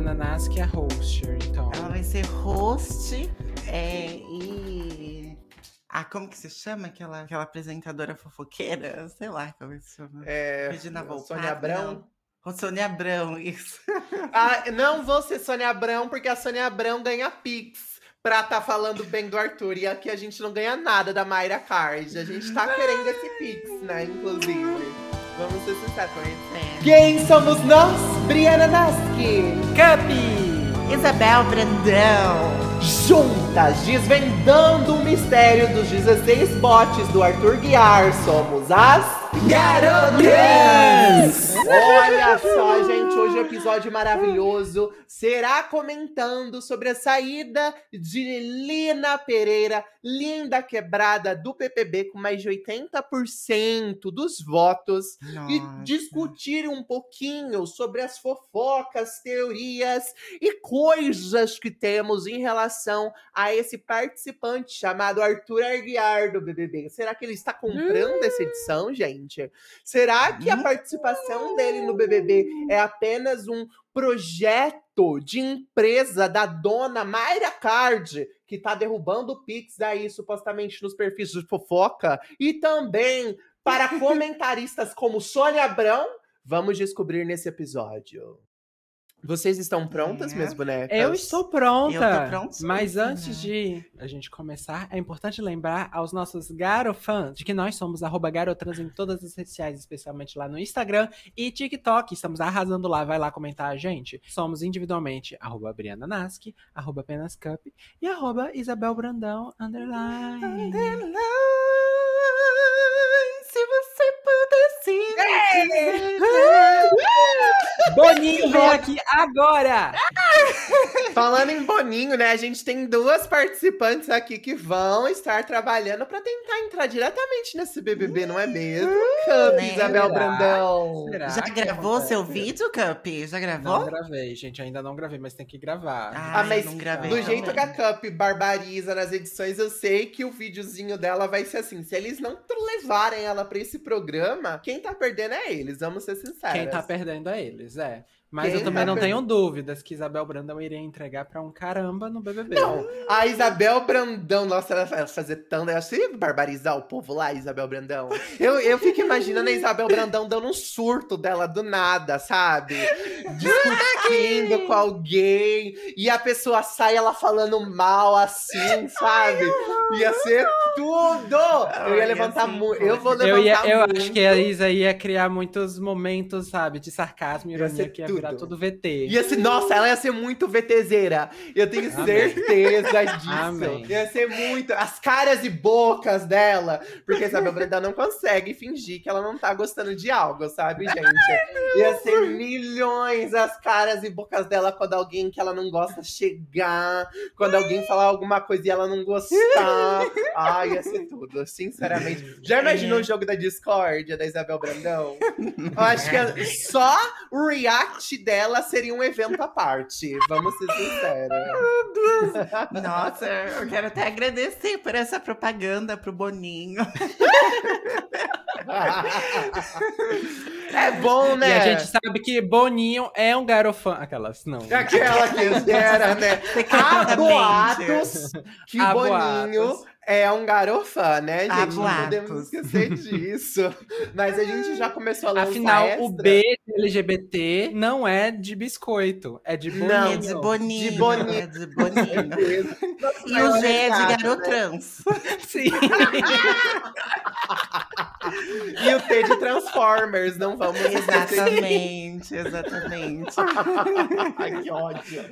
E Briana Nasky é host, então. Ela vai ser host é, e. Ah, como que se chama aquela, aquela apresentadora fofoqueira? Sei lá como se chama. É, Regina Volpato? Sônia Abrão? Não. Sônia Abrão, isso. Ah, não vou ser Sônia Abrão, porque a Sônia Abrão ganha Pix pra tá falando bem do Arthur. E aqui a gente não ganha nada da Mayra Card. A gente tá querendo esse Pix, né? Inclusive. Vamos ser sinceros. É. Quem somos nós? Briana Nasky, Capi, Isabel Brandão. juntas desvendando o mistério dos 16 botes do Arthur Guiar. Somos as Garotas! Olha só, gente, hoje é um episódio maravilhoso. Será comentando sobre a saída de Lina Pereira, linda quebrada do PPB, com mais de 80% dos votos. E Nossa. discutir um pouquinho sobre as fofocas, teorias e coisas que temos em relação a esse participante chamado Arthur Aguiar do BBB. Será que ele está comprando essa edição, gente? Será que a participação dele no BBB é apenas um projeto de empresa da dona Mayra Card, que tá derrubando o Pix aí, supostamente, nos perfis de fofoca, e também para comentaristas como Sônia Abrão? Vamos descobrir nesse episódio. Vocês estão prontas, É. minhas bonecas? Eu estou pronta. Eu tô prontíssima. Mas antes de a gente começar, é importante lembrar aos nossos garofãs de que nós somos arroba garotrans em todas as redes sociais, especialmente lá no Instagram e TikTok. Estamos arrasando lá, vai lá comentar a gente. Somos individualmente arroba Briana Nasky, arroba apenas cup e arroba Isabel Brandão, underline. Se pudesse. Boninho vem aqui agora! Falando em Boninho, né? A gente tem duas participantes aqui que vão estar trabalhando para tentar entrar diretamente nesse BBB, não é mesmo? Cup, né? Isabel Será? Brandão. Será Já gravou acontece? seu vídeo, Cup? Já Não gravou? gravei, gente. Ainda não gravei, mas tem que gravar. Ah, mas não gravei do também. jeito que a Cup barbariza nas edições, eu sei que o videozinho dela vai ser assim. Se eles não levarem ela pra esse programa, quem tá perdendo é eles, vamos ser sinceros. Quem tá perdendo é eles, é. Mas Quem eu também tá não tenho dúvidas que Isabel Brandão iria entregar pra um caramba no BBB. Não, a Isabel Brandão, nossa, ela vai fazer tanto. Ela ia barbarizar o povo lá, Isabel Brandão. Eu, eu fico imaginando a Isabel Brandão dando um surto dela do nada, sabe? Discutindo com alguém. E a pessoa sai ela falando mal assim, sabe? Ia ser tudo! Eu ia levantar muito. Eu vou levantar Eu, ia, eu muito. acho que a Isa ia criar muitos momentos, sabe, de sarcasmo e Ia ironia ser que ia virar tudo VT. Ia ser, nossa, ela ia ser muito VTZera. Eu tenho Amém. certeza disso. Amém. Ia ser muito. As caras e bocas dela. Porque, sabe, a Brenda não consegue fingir que ela não tá gostando de algo, sabe, gente? Ia ser milhões as caras e bocas dela quando alguém que ela não gosta chegar. Quando alguém falar alguma coisa e ela não gostar. Ai, ia ser tudo, sinceramente. Já imaginou o jogo da discórdia da Isabel Brandão? Eu acho que é só o react dela seria um evento à parte. Vamos ser sinceros. Nossa, eu quero até agradecer por essa propaganda pro Boninho. É bom, E né? a gente sabe que Boninho é um garofã. Aquelas, não. Aquela que era, né? Há boatos que Há Boninho boatos. É um garofã, né, gente? Não podemos esquecer disso. Mas a gente já começou a lançar Afinal, extra. o B de LGBT não é de biscoito, é de Boninho. Não, É de Boninho. De Boninho. É de E o G é de recado, né? garotrans. Sim. e o T de Transformers, não vamos. Exatamente, exatamente. Ai, que ódio.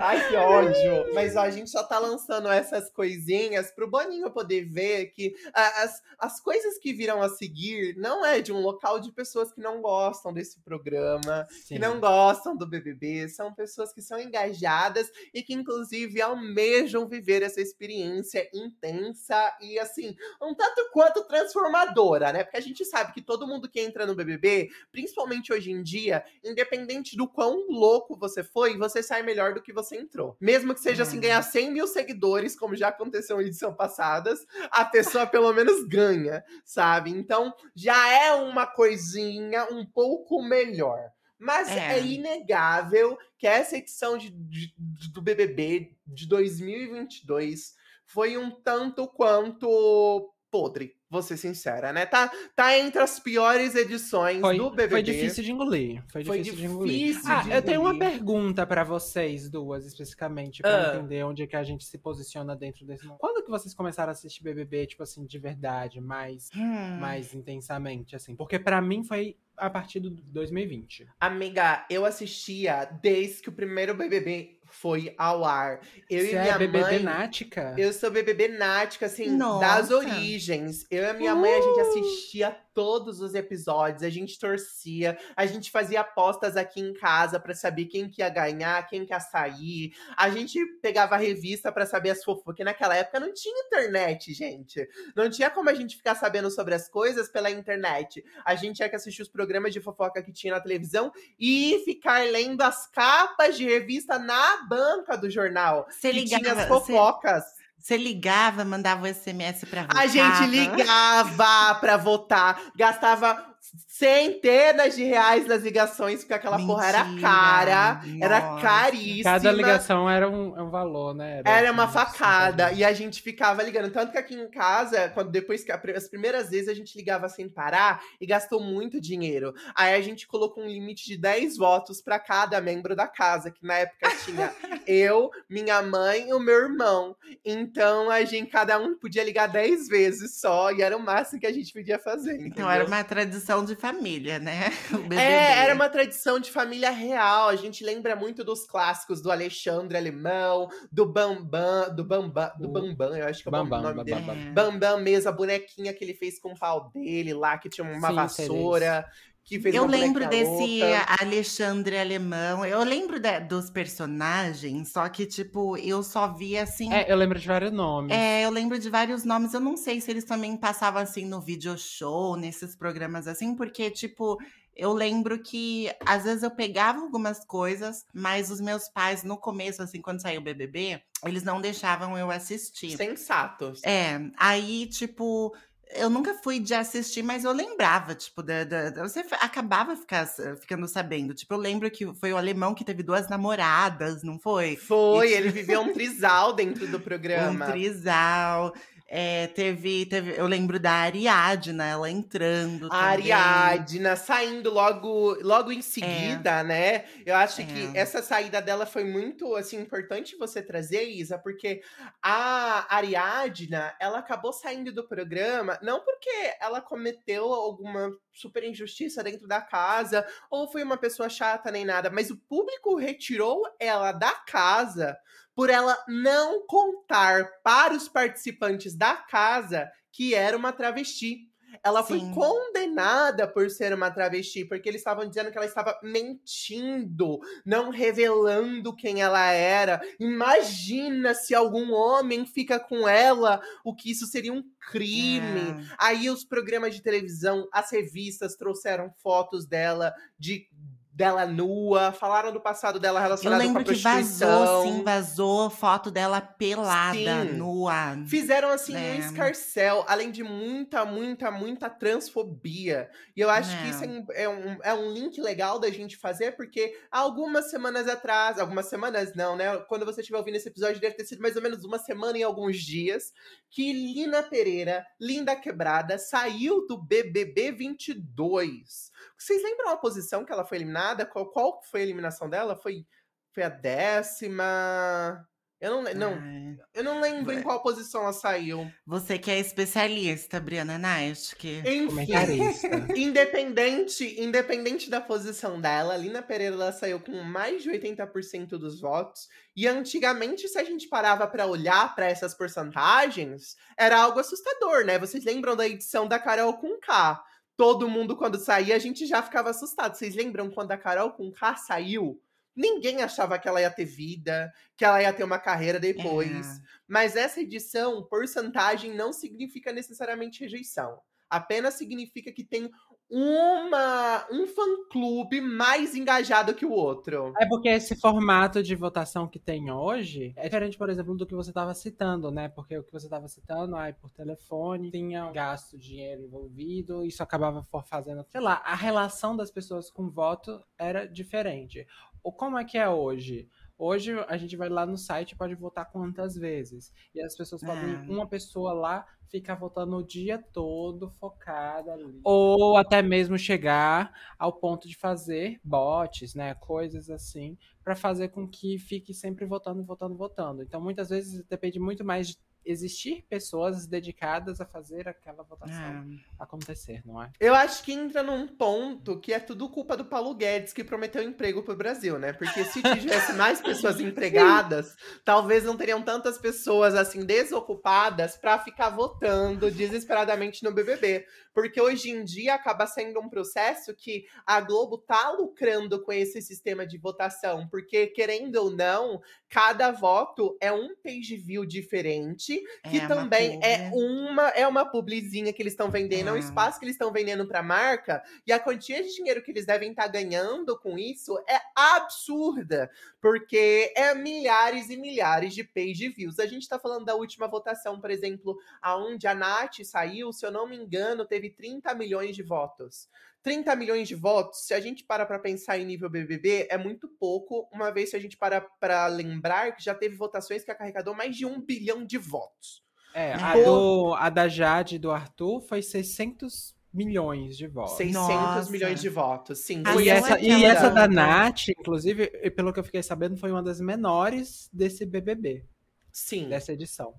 Ai, que ódio. Mas ó, a gente só tá lançando essas coisinhas pro Poder ver que as, as coisas que virão a seguir não é de um local de pessoas que não gostam desse programa, Sim. que não gostam do BBB, são pessoas que são engajadas e que, inclusive, almejam viver essa experiência intensa e, assim, um tanto quanto transformadora, né? Porque a gente sabe que todo mundo que entra no BBB, principalmente hoje em dia, independente do quão louco você foi, você sai melhor do que você entrou. Mesmo que seja, assim, Hum. ganhar 100 mil seguidores, como já aconteceu em edição passadas, a pessoa pelo menos ganha, sabe? Então, já é uma coisinha um pouco melhor. Mas é, É. inegável que essa edição de, de- de- do BBB de 2022 foi um tanto quanto podre, vou ser sincera, né? Tá, tá entre as piores edições Foi, do BBB. foi difícil de engolir. Foi Foi difícil de engolir. difícil Ah, de eu tenho uma engolir. pergunta pra vocês duas, especificamente, pra Ah. entender onde é que a gente se posiciona dentro desse mundo. Quando que vocês começaram a assistir BBB, tipo assim, de verdade, mais, Hum. mais intensamente, assim? Porque pra mim foi a partir do 2020. Amiga, eu assistia desde que o primeiro BBB foi ao ar. Eu Você e é minha BBB mãe. nática? Eu sou BBB nática, assim, das Nossa. origens. Eu e a minha mãe, a Uh! gente assistia todos os episódios, a gente torcia, a gente fazia apostas aqui em casa pra saber quem que ia ganhar, quem que ia sair. A gente pegava a revista pra saber as fofocas, porque naquela época não tinha internet, gente. Não tinha como a gente ficar sabendo sobre as coisas pela internet. A gente tinha que assistir os programas de fofoca que tinha na televisão e ficar lendo as capas de revista na banca do jornal. Você que tinha ligava, as fofocas. você ligava, mandava o SMS pra votar. A gente ligava pra votar, gastava centenas de reais nas ligações, porque aquela porra era Mentira. cara, era Nossa. caríssima. Cada ligação era um, é um valor, né? Era uma assim, facada. assim, E a gente ficava ligando. Tanto que aqui em casa, quando depois que as primeiras vezes a gente ligava sem parar e gastou muito dinheiro. Aí a gente colocou um limite de 10 votos pra cada membro da casa, que na época tinha eu, minha mãe e o meu irmão. Então a gente, cada um podia ligar 10 vezes só, e era o máximo que a gente podia fazer. Então entendeu? era uma tradição de família, né? O BBB. É, era uma tradição de família real. A gente lembra muito dos clássicos do Alexandre Alemão, do Bambam, do Bambam, do O Bambam, eu acho que é o Bambam, nome dele. Bambam. Bambam mesmo, a bonequinha que ele fez com o pau dele lá, que tinha uma Sim, vassoura. Que fez Eu uma lembro desse louca. Alexandre Alemão. Eu lembro da- dos personagens, só que, tipo, eu só via assim. É, eu lembro de vários nomes. É, eu lembro de vários nomes. Eu não sei se eles também passavam assim no video show, nesses programas assim, porque, tipo, eu lembro que às vezes eu pegava algumas coisas, mas os meus pais, no começo, assim, quando saiu o BBB, eles não deixavam eu assistir. Sensatos. É, aí, tipo, eu nunca fui de assistir, mas eu lembrava, tipo, da, da- você acabava ficar, ficando sabendo. Tipo, eu lembro que foi o alemão que teve duas namoradas, não foi? Foi, E ele ti- viveu um trisal dentro do Um programa. trisal. É, teve, teve, eu lembro da Ariadna, ela entrando. A também. Ariadna saindo logo, logo em seguida, né? Eu acho que É. essa saída dela foi muito assim importante você trazer, Isa, porque a Ariadna, ela acabou saindo do programa não porque ela cometeu alguma super injustiça dentro da casa ou foi uma pessoa chata nem nada, mas o público retirou ela da casa por ela não contar para os participantes da casa que era uma travesti. Ela foi Sim. condenada por ser uma travesti, porque eles estavam dizendo que ela estava mentindo, não revelando quem ela era. Imagina se algum homem fica com ela, o que isso seria um crime. É. Aí os programas de televisão, as revistas trouxeram fotos dela de dela nua, falaram do passado dela Eu relacionado com a lembro que prostituição. vazou, sim, vazou foto dela pelada, Sim. nua. Fizeram assim um É. escarcel, além de muita, muita, muita transfobia. E eu acho que Não. isso é um, é, um, é um link legal da gente fazer, porque algumas semanas atrás, algumas semanas não, né? Quando você estiver ouvindo esse episódio, deve ter sido mais ou menos uma semana e alguns dias, que Lina Pereira, linda quebrada, saiu do BBB 22. Vocês lembram a posição que ela foi eliminada? Qual, qual foi a eliminação dela? Foi, foi a décima. Eu não, não, Ai. eu não lembro em qual posição ela saiu. Você que é especialista, Briana Naist, que Enfim, Comentarista. independente, independente da posição dela, a Lina Pereira ela saiu com mais de 80% dos votos. E antigamente, se a gente parava pra olhar pra essas porcentagens, era algo assustador, né? Vocês lembram da edição da Carol com K? Todo mundo, quando saía, a gente já ficava assustado. Vocês lembram quando a Carol com K saiu? Ninguém achava que ela ia ter vida, que ela ia ter uma carreira depois. É. Mas essa edição, porcentagem, não significa necessariamente rejeição. Apenas significa que tem uma um fã-clube mais engajado que o outro. É porque esse formato de votação que tem hoje é diferente, por exemplo, do que você estava citando, né? Porque o que você estava citando, aí por telefone, tinha gasto dinheiro envolvido, isso acabava fazendo, sei lá, a relação das pessoas com voto era diferente. Ou como é que é hoje? Hoje a gente vai lá no site e pode votar quantas vezes. E as pessoas podem, É. uma pessoa lá ficar votando o dia todo focada ali. Ou até mesmo chegar ao ponto de fazer bots, né? Coisas assim, para fazer com que fique sempre votando, votando, votando. Então, muitas vezes depende muito mais de existir pessoas dedicadas a fazer aquela votação É. acontecer, não é? Eu acho que entra num ponto que é tudo culpa do Paulo Guedes que prometeu emprego pro Brasil, né? Porque se tivesse mais pessoas empregadas, talvez não teriam tantas pessoas assim desocupadas pra ficar votando desesperadamente no BBB. Porque hoje em dia acaba sendo um processo que a Globo tá lucrando com esse sistema de votação, porque querendo ou não, cada voto é um page view diferente que É uma também é uma é uma publizinha que eles estão vendendo, é um Ah. espaço que eles estão vendendo para marca e a quantia de dinheiro que eles devem estar ganhando com isso é absurda, porque é milhares e milhares de page views. A gente tá falando da última votação, por exemplo, aonde a Nath saiu, se eu não me engano, teve 30 milhões de votos. 30 milhões de votos, se a gente para pra pensar em nível BBB, é muito pouco, uma vez se a gente para pra lembrar que já teve votações que arrecadou mais de um bilhão de votos. É, a, Pô. do, a da Jade e do Arthur foi 600 milhões de votos. 600 Nossa. milhões de votos, sim. Ah, E essa, é e essa da Nath, inclusive, e pelo que eu fiquei sabendo, foi uma das menores desse BBB, Sim, dessa edição.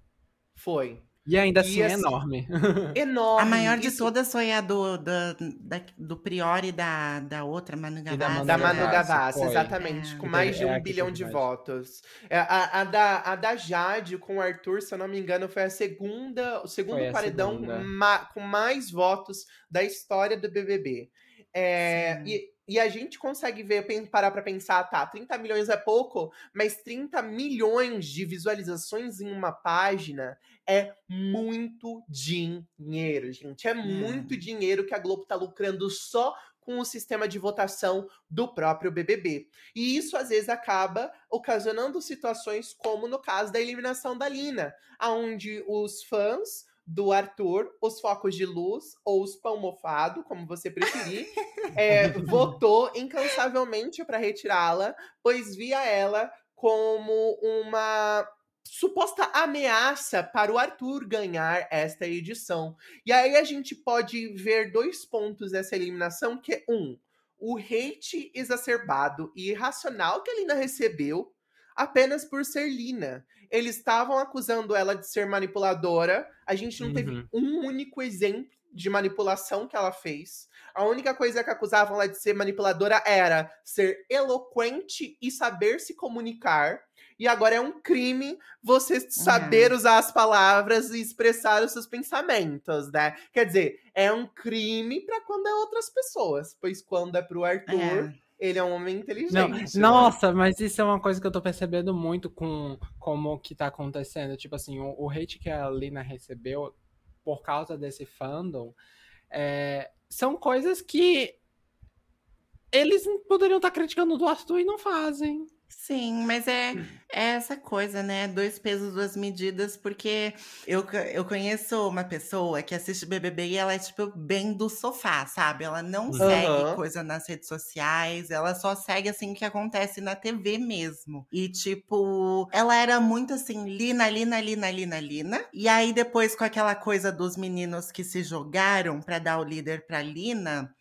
foi. E ainda E assim é assim, enorme. Enorme. A maior de Isso- todas foi a do, da, da- do Priori da, da outra, Manu da Gavassi. Da Manu Manu Gavassi, exatamente. É. Com mais de É um que bilhão de mais. votos. É, A, a da, a da Jade com o Arthur, se eu não me engano, foi a segunda, o segundo Foi paredão segunda. ma- com mais votos da história do BBB. É, e, e a gente consegue ver, parar pra pensar, tá, 30 milhões é pouco, mas 30 milhões de visualizações em uma página é muito dinheiro, gente. É muito dinheiro que a Globo tá lucrando só com o sistema de votação do próprio BBB. E isso às vezes acaba ocasionando situações como no caso da eliminação da Lina, aonde os fãs do Arthur, os focos de luz ou os pão mofado, como você preferir, é, votou incansavelmente para retirá-la, pois via ela como uma suposta ameaça para o Arthur ganhar esta edição. E aí a gente pode ver dois pontos dessa eliminação, que é um, o hate exacerbado e irracional que a Lina recebeu apenas por ser Lina. Eles estavam acusando ela de ser manipuladora. A gente não teve Uhum. um único exemplo de manipulação que ela fez. A única coisa que acusavam ela de ser manipuladora era ser eloquente e saber se comunicar. E agora é um crime você saber usar as palavras e expressar os seus pensamentos, né? Quer dizer, é um crime para quando é outras pessoas, pois quando é pro Arthur, É. ele é um homem Não, inteligente. né? nossa, mas isso é uma coisa que eu tô percebendo muito com como que tá acontecendo. Tipo assim, o, o hate que a Lina recebeu por causa desse fandom é, são coisas que eles poderiam estar criticando do Arthur e não fazem. Sim, mas é, é essa coisa, né? Dois pesos, duas medidas, porque eu, eu conheço uma pessoa que assiste BBB e ela é, tipo, bem do sofá, sabe? Ela não segue Aham. coisa nas redes sociais, ela só segue, assim, o que acontece na TV mesmo. E, tipo, ela era muito assim, Lina, Lina, Lina, Lina, Lina. E aí, depois, com aquela coisa dos meninos que se jogaram pra dar o líder pra Lina,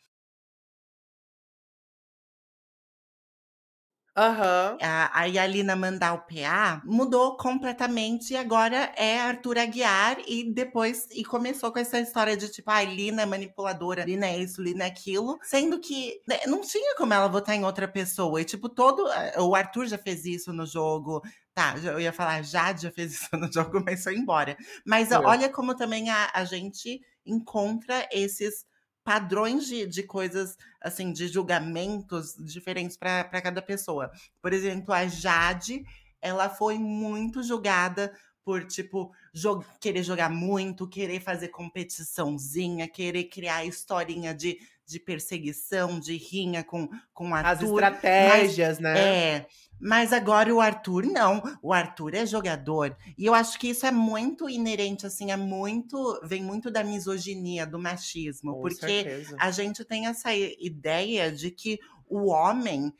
Aham. A, a Yalina mandar o PA mudou completamente e agora é Arthur Aguiar e depois e começou com essa história de tipo, ah, Lina é manipuladora, Lina é isso, Lina é aquilo, sendo que né, não tinha como ela votar em outra pessoa. E tipo, todo o Arthur já fez isso no jogo, Tá, eu ia falar, Jade já fez isso no jogo, mas foi embora. Mas É. olha como também a, a gente encontra esses padrões de, de coisas, assim, de julgamentos diferentes para cada pessoa. Por exemplo, a Jade, ela foi muito julgada por, tipo, jo- querer jogar muito, querer fazer competiçãozinha, querer criar historinha de, de perseguição, de rinha com, com As Arthur. estratégias, né? É, mas agora o Arthur não. O Arthur é jogador. E eu acho que isso é muito inerente, assim, é muito. Vem muito da misoginia, do machismo. Com porque certeza. a gente tem essa ideia de que o homem.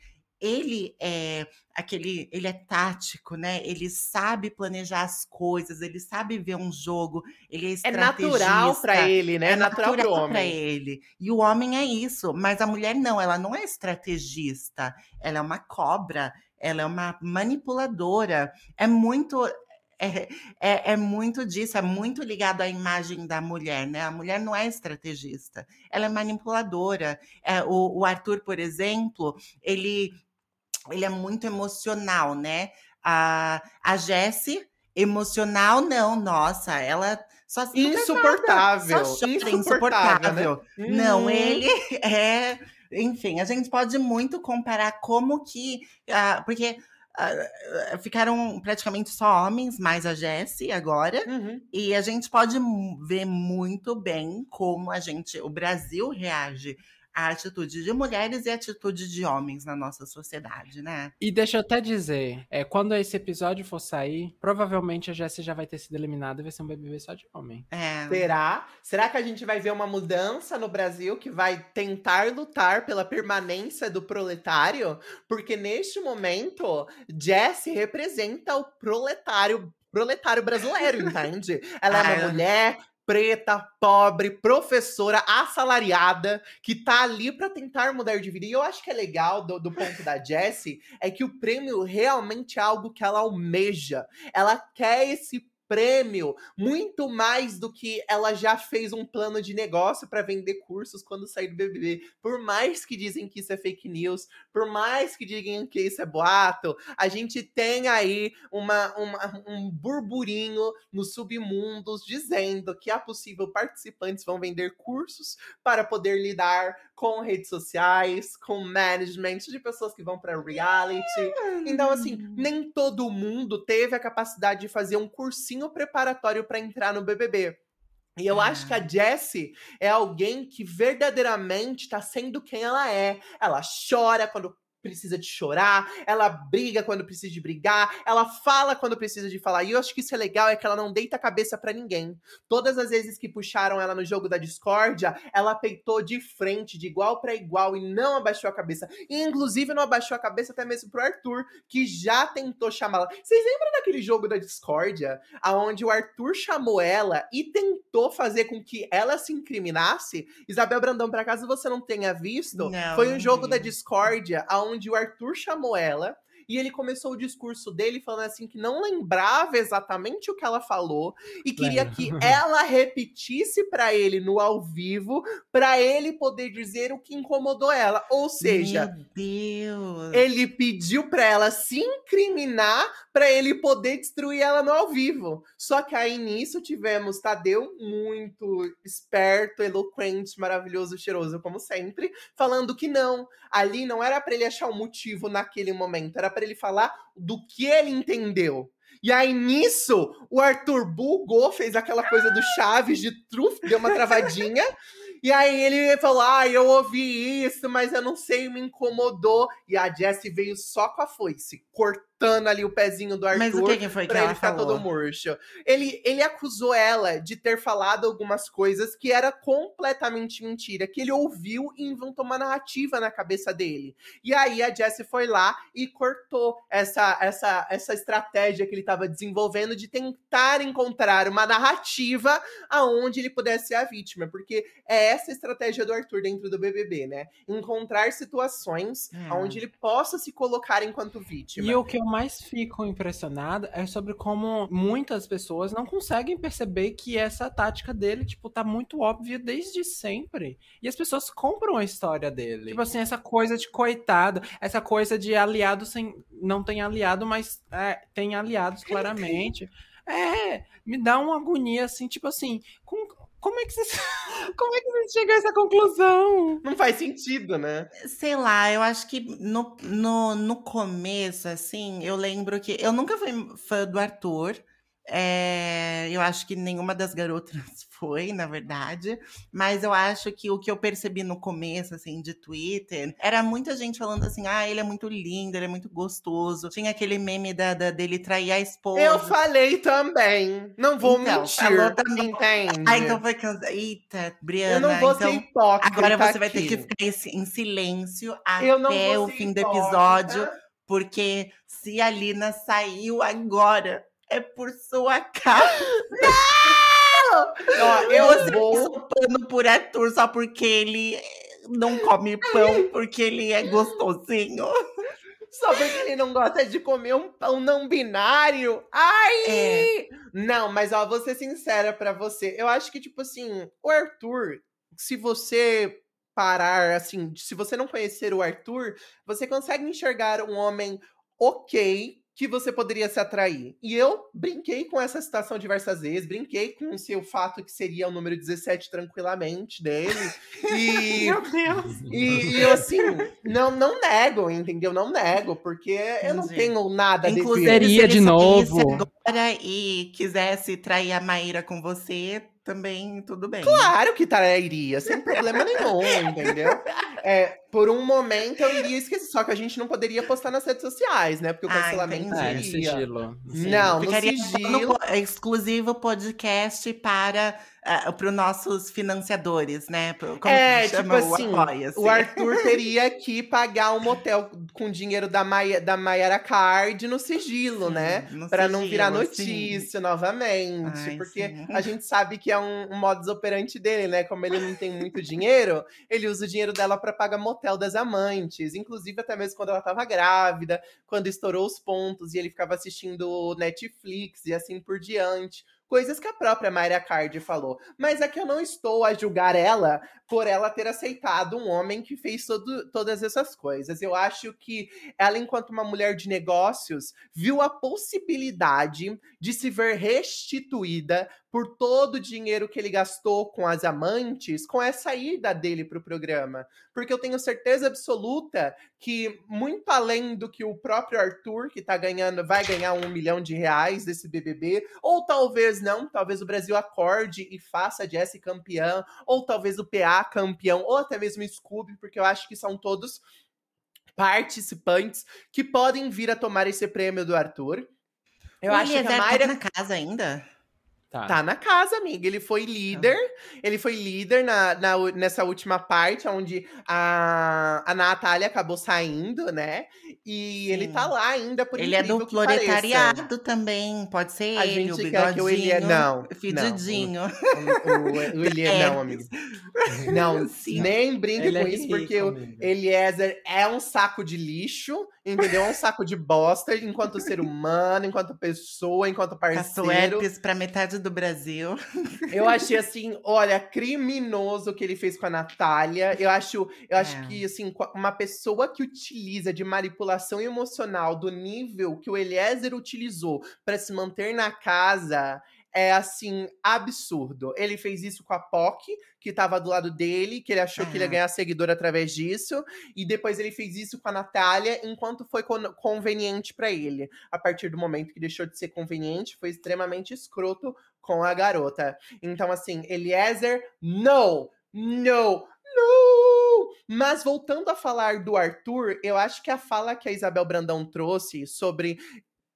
Ele é aquele, ele é tático, né? Ele sabe planejar as coisas, ele sabe ver um jogo, ele é É estrategista. natural pra ele, né? É É natural, pra homem. ele. E o homem é isso, mas a mulher não, ela não é estrategista, ela é uma cobra, ela é uma manipuladora. É muito é, é, é muito disso, é muito ligado à imagem da mulher, né? A mulher não é estrategista, ela é manipuladora. É, o, o Arthur, por exemplo, ele, ele é muito emocional, né? A, a Jessie, emocional, não, nossa, ela só nada, Insuportável. só chora, Insuportável, né? Não, Uhum. ele é. Enfim, a gente pode muito comparar como que. ah, porque ah, ficaram praticamente só homens, mais a Jessie agora. Uhum. E a gente pode ver muito bem como a gente, o Brasil reage à atitude de mulheres e à atitude de homens na nossa sociedade, né? E deixa eu até dizer, é, quando esse episódio for sair, provavelmente a Jessie já vai ter sido eliminada e vai ser um BBB só de homem. É. Será? Será que a gente vai ver uma mudança no Brasil que vai tentar lutar pela permanência do proletário? Porque neste momento, Jessie representa o proletário, proletário brasileiro, entende? Ela é uma eu- mulher preta, pobre, professora, assalariada, que tá ali pra tentar mudar de vida. E eu acho que é legal do, do ponto da Jessie é que o prêmio realmente é algo que ela almeja. Ela quer esse prêmio muito mais do que ela já fez um plano de negócio para vender cursos quando sair do BBB. Por mais que dizem que isso é fake news, por mais que digam que isso é boato, a gente tem aí uma, uma- um burburinho nos submundos dizendo que é possível participantes vão vender cursos para poder lidar com redes sociais, com management de pessoas que vão para reality. Então, assim, nem todo mundo teve a capacidade de fazer um cursinho preparatório para entrar no BBB. E eu acho que a Jessie é alguém que verdadeiramente tá sendo quem ela é. Ela chora quando precisa de chorar, ela briga quando precisa de brigar, ela fala quando precisa de falar. E eu acho que isso é legal, é que ela não deita a cabeça pra ninguém. Todas as vezes que puxaram ela no jogo da discórdia, ela peitou de frente, de igual pra igual, e não abaixou a cabeça. E, inclusive, não abaixou a cabeça até mesmo pro Arthur, que já tentou chamá-la. Vocês lembram daquele jogo da discórdia, aonde o Arthur chamou ela e tentou fazer com que ela se incriminasse? Isabel Brandão, por acaso você não tenha visto? Não, Foi um não jogo vi. da discórdia, aonde o Arthur chamou ela. E ele começou o discurso dele falando assim que não lembrava exatamente o que ela falou e queria Lembro. que ela repetisse pra ele no ao vivo, pra ele poder dizer o que incomodou ela. Ou seja, Meu Deus. ele pediu pra ela se incriminar pra ele poder destruir ela no ao vivo. Só que aí nisso tivemos Tadeu muito esperto, eloquente, maravilhoso, cheiroso como sempre, falando que não, ali não era pra ele achar um motivo naquele momento, era pra ele falar do que ele entendeu. E aí, nisso, o Arthur bugou, fez aquela coisa do Chaves de truf, deu uma travadinha. E aí ele falou: Ah, eu ouvi isso, mas eu não sei, me incomodou. E a Jessie veio só com a foice, cortou cortando ali o pezinho do Arthur. Mas o que, que foi que pra ela ele ficar falou? todo murcho. Ele, ele acusou ela de ter falado algumas coisas que era completamente mentira, que ele ouviu e inventou uma narrativa na cabeça dele. E aí a Jessie foi lá e cortou essa, essa, essa estratégia que ele estava desenvolvendo de tentar encontrar uma narrativa aonde ele pudesse ser a vítima, porque é essa a estratégia do Arthur dentro do BBB, né? Encontrar situações É. onde ele possa se colocar enquanto vítima. E o que eu mais fico impressionado é sobre como muitas pessoas não conseguem perceber que essa tática dele, tipo, tá muito óbvia desde sempre. E as pessoas compram a história dele. Tipo assim, essa coisa de coitado, essa coisa de aliado sem. Não tem aliado, mas é, tem aliados claramente. É, me dá uma agonia assim, tipo assim, com- como é que vocês. Como é que vocês chegam a essa conclusão? Não faz sentido, né? Sei lá, eu acho que no, no, no começo, assim, eu lembro que. Eu nunca fui fã do Arthur. É, eu acho que nenhuma das garotas foi, na verdade. Mas eu acho que o que eu percebi no começo, assim, de Twitter, era muita gente falando assim: ah, ele é muito lindo, ele é muito gostoso. Tinha aquele meme da, da- dele trair a esposa. Eu falei também. Não vou Então, mentir. também. Entende? Ah, então foi cansa... Eita, Briana. eu não vou então... ser hipócrita. Agora você vai ter aqui. que ficar em si- em silêncio até o fim do hipócrita. episódio, porque se a Lina saiu agora, é por sua causa. Ó, eu vou. pano por Arthur só porque ele não come pão, porque ele é gostosinho. Só porque ele não gosta de comer um pão não binário. Ai! É. Não, mas ó, vou ser sincera pra você. Eu acho que, tipo assim, o Arthur, se você parar, assim, se você não conhecer o Arthur, você consegue enxergar um homem ok que você poderia se atrair. E eu brinquei com essa situação diversas vezes, brinquei com o seu fato que seria o número 17 tranquilamente dele. E. Deus. E, e eu, assim, não, não nego, entendeu? Não nego, porque eu não Entendi. tenho nada a Inclusive, de novo. agora e quisesse trair a Maíra com você, também tudo bem. Claro que trairia, sem problema nenhum, entendeu? É, por um momento eu iria esquecer, só que a gente não poderia postar nas redes sociais, né? Porque o Ah, cancelamento entendi. É, sigilo. Não, no Ficaria sigilo. no exclusivo podcast para uh, os nossos financiadores, né? Pro- Como É, que tipo chama assim, o Apoia-se? o Arthur teria que pagar um motel com dinheiro da, Maia, da Mayara Card no sigilo, Sim, né? Pra não virar notícia novamente. Ai, porque sim. a gente sabe que é um, um modus operandi dele, né? Como ele não tem muito dinheiro, ele usa o dinheiro dela pra pagar motel das amantes. Inclusive, até mesmo quando ela tava grávida, quando estourou os pontos e ele ficava assistindo Netflix e assim por diante. Coisas que a própria Mayra Card falou. Mas é que eu não estou a julgar ela por ela ter aceitado um homem que fez todo- todas essas coisas. Eu acho que ela, enquanto uma mulher de negócios, viu a possibilidade de se ver restituída por todo o dinheiro que ele gastou com as amantes com essa ida dele para o programa. Porque eu tenho certeza absoluta que, muito além do que o próprio Arthur, que tá ganhando, vai ganhar um milhão de reais desse BBB, ou talvez não, talvez o Brasil acorde e faça a Jessie campeã, ou talvez o PA campeão, ou até mesmo o Scooby, porque eu acho que são todos participantes que podem vir a tomar esse prêmio do Arthur. Eu o acho que a Eliezer Mayra tá na casa ainda? Tá. Tá na casa, amiga. Ele foi líder. Ele foi líder na, na nessa última parte, onde a, a Natália acabou saindo, né? E Sim. ele tá lá ainda, por ele é do que pareça. proletariado também, pode ser A ele, o gente quer que o Elie- bigodinho, não, não. fedidinho. O, o, o Elie, não, amigo. Não, Sim. nem brinque Ele com é isso, rico, porque o amigo. Eliezer é um saco de lixo, entendeu? É um saco de bosta, enquanto ser humano, enquanto pessoa, enquanto Passou parceiro. herpes pra metade do Brasil. Eu achei assim, olha, criminoso o que ele fez com a Natália. Eu acho, eu acho É. que assim, uma pessoa que utiliza de manipulação emocional do nível que o Eliezer utilizou para se manter na casa é assim absurdo. Ele fez isso com a POC, que tava do lado dele, que ele achou que ele ia É. ganhar seguidor através disso, e depois ele fez isso com a Natália enquanto foi con- conveniente para ele. A partir do momento que deixou de ser conveniente, foi extremamente escroto com a garota. Então, assim, Eliezer, no! No! No! Mas voltando a falar do Arthur, eu acho que a fala que a Isabel Brandão trouxe sobre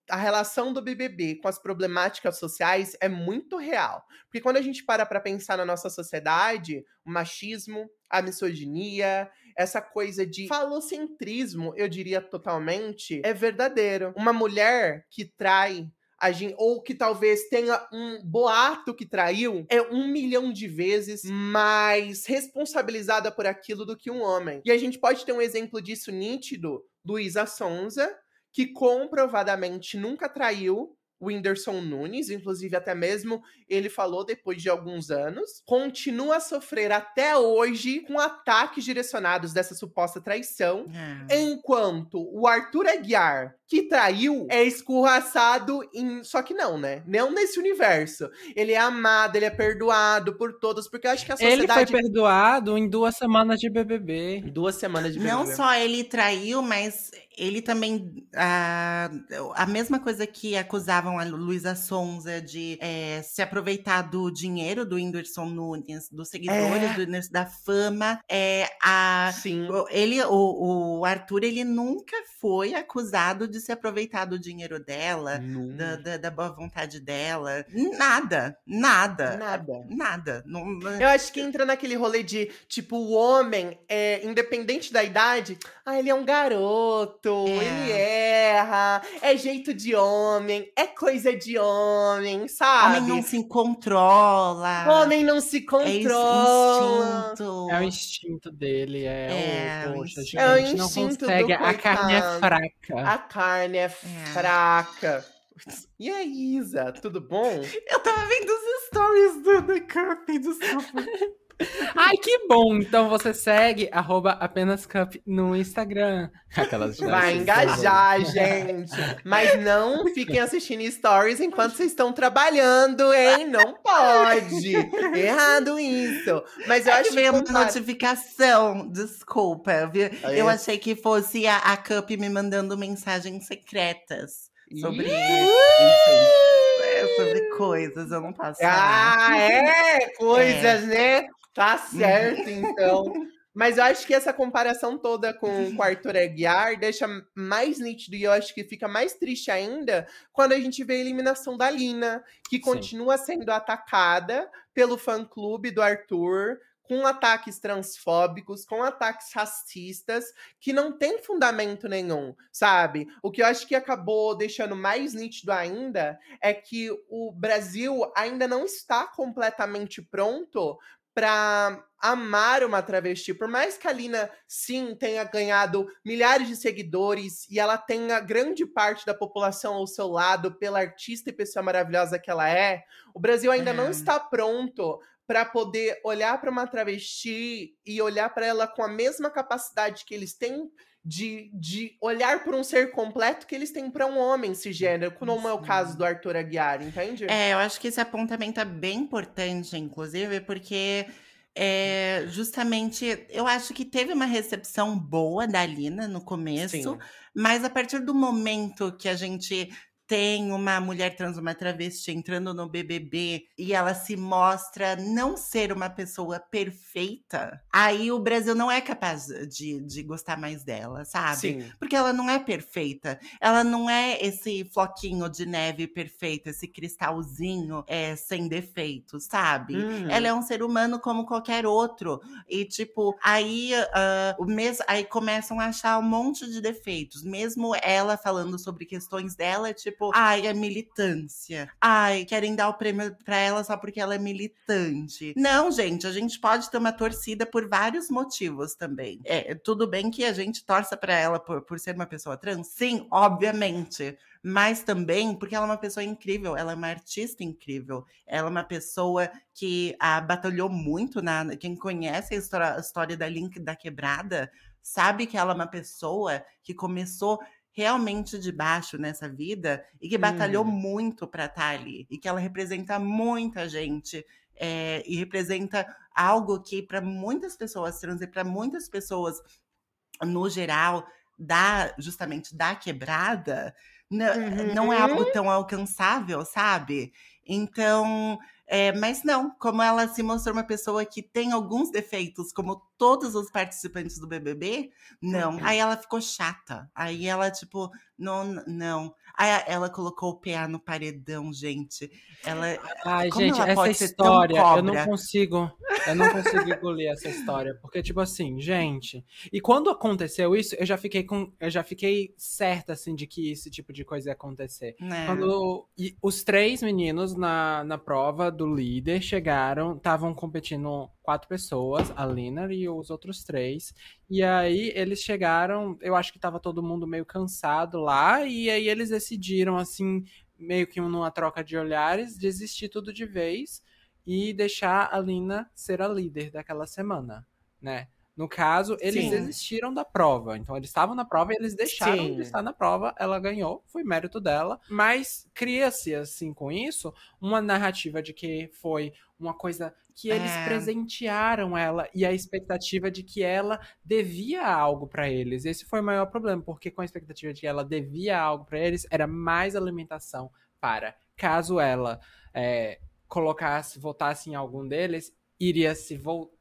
a relação do BBB com as problemáticas sociais é muito real. Porque quando a gente para para pensar na nossa sociedade, o machismo, a misoginia, essa coisa de falocentrismo, eu diria totalmente, é verdadeiro. Uma mulher que trai a gente, ou que talvez tenha um boato que traiu, é um milhão de vezes mais responsabilizada por aquilo do que um homem. E a gente pode ter um exemplo disso nítido, Luísa Sonza, que comprovadamente nunca traiu o Whindersson Nunes, inclusive até mesmo ele falou depois de alguns anos, continua a sofrer até hoje com ataques direcionados dessa suposta traição, É. enquanto o Arthur Aguiar, que traiu, é escorraçado em... Só que não, né? Não nesse universo. Ele é amado, ele é perdoado por todos, porque eu acho que a Ele foi sociedade... perdoado em duas semanas de BBB. Duas semanas de Não BBB. só ele traiu, mas ele também. A, a mesma coisa que acusavam a Luísa Sonza de é, se aproveitar do dinheiro do Whindersson Nunes, dos seguidores, É. do- da fama. É, a, Sim. ele, o, o Arthur, ele nunca foi acusado de se aproveitar do dinheiro dela, da, da, da boa vontade dela. Nada, nada. Nada. Nada. Não, não- Eu acho que entra naquele rolê de, tipo, o homem, é, independente da idade, ah, ele é um garoto, É. ele erra, é jeito de homem, é coisa de homem, sabe? Homem não se controla. Homem não se É controla. instinto. É o instinto dele, é, É, o, poxa, É o a gente não consegue, a carne é fraca. A carne é, fraca. E aí, Isa, tudo bom? Eu tava vendo os stories do The Cup, desculpa. Ai, que bom! Então você segue arroba apenas cup no Instagram. Aquelas Vai engajar, gente. Mas não fiquem assistindo stories enquanto vocês estão trabalhando, hein? Não pode. Errado isso. Mas eu É acho que uma notificação, desculpa. Eu, vi- Ah, é? eu achei que fosse a, a Cup me mandando mensagens secretas sobre. Enfim, é, sobre coisas, eu não posso falar. Ah, é? Coisas, né? Tá certo, então. Mas eu acho que essa comparação toda com, com o Arthur Aguiar deixa mais nítido e eu acho que fica mais triste ainda quando a gente vê a eliminação da Lina, que Sim. continua sendo atacada pelo fã-clube do Arthur, com ataques transfóbicos, com ataques racistas, que não tem fundamento nenhum, sabe? O que eu acho que acabou deixando mais nítido ainda é que o Brasil ainda não está completamente pronto para amar uma travesti. Por mais que a Lina, sim, tenha ganhado milhares de seguidores e ela tenha grande parte da população ao seu lado pela artista e pessoa maravilhosa que ela é, o Brasil ainda não É. está pronto para poder olhar para uma travesti e olhar para ela com a mesma capacidade que eles têm de, de olhar para um ser completo que eles têm para um homem cisgênero, como é o Sim. caso do Arthur Aguiar, entende? É, eu acho que esse apontamento é bem importante, inclusive, porque é, justamente eu acho que teve uma recepção boa da Lina no começo, Sim. mas a partir do momento que a gente tem uma mulher trans, uma travesti entrando no BBB e ela se mostra não ser uma pessoa perfeita, aí o Brasil não é capaz de, de gostar mais dela, sabe? Sim. Porque ela não é perfeita. Ela não é esse floquinho de neve perfeito, esse cristalzinho é, sem defeitos, sabe? Ela é um ser humano como qualquer outro. E, tipo, aí, ah, o mes aí começam a achar um monte de defeitos. Mesmo ela falando sobre questões dela, tipo, ai, é militância. Ai, querem dar o prêmio pra ela só porque ela é militante. Não, gente, a gente pode ter uma torcida por vários motivos também. É, tudo bem que a gente torça pra ela por, por ser uma pessoa trans? Sim, obviamente. Mas também porque ela é uma pessoa incrível, ela é uma artista incrível, ela é uma pessoa que ah, batalhou muito na. Quem conhece a história, a história da Link da Quebrada sabe que ela é uma pessoa que começou realmente de baixo nessa vida e que batalhou Uhum. muito para estar ali e que ela representa muita gente é, e representa algo que para muitas pessoas trans e para muitas pessoas no geral da justamente da quebrada n- não é algo tão alcançável, sabe? Então É, mas não, como ela se mostrou uma pessoa que tem alguns defeitos, como todos os participantes do BBB, não. Uhum. Aí ela ficou chata. Aí ela, tipo, não, não. Aí ela colocou o PA no paredão, gente. Ela. Ai, como gente, ela essa pode ser tão história, eu não consigo. Eu não consigo engolir essa história. Porque, tipo assim, gente. E quando aconteceu isso, eu já fiquei com. Eu já fiquei certa, assim, de que esse tipo de coisa ia acontecer. Né? Quando e os três meninos na, na prova do líder chegaram, estavam competindo quatro pessoas, a Lina e os outros três. E aí eles chegaram, eu acho que tava todo mundo meio cansado lá, e aí eles decidiram, assim, meio que numa troca de olhares, desistir tudo de vez e deixar a Lina ser a líder daquela semana, né? No caso, eles Sim. desistiram da prova. Então, eles estavam na prova e eles deixaram Sim. de estar na prova. Ela ganhou, foi mérito dela. Mas cria-se, assim, com isso, uma narrativa de que foi uma coisa que eles É. presentearam ela e a expectativa de que ela devia algo pra eles. Esse foi o maior problema, porque com a expectativa de que ela devia algo pra eles, era mais alimentação para caso ela é, colocasse, votasse em algum deles, iria se voltar.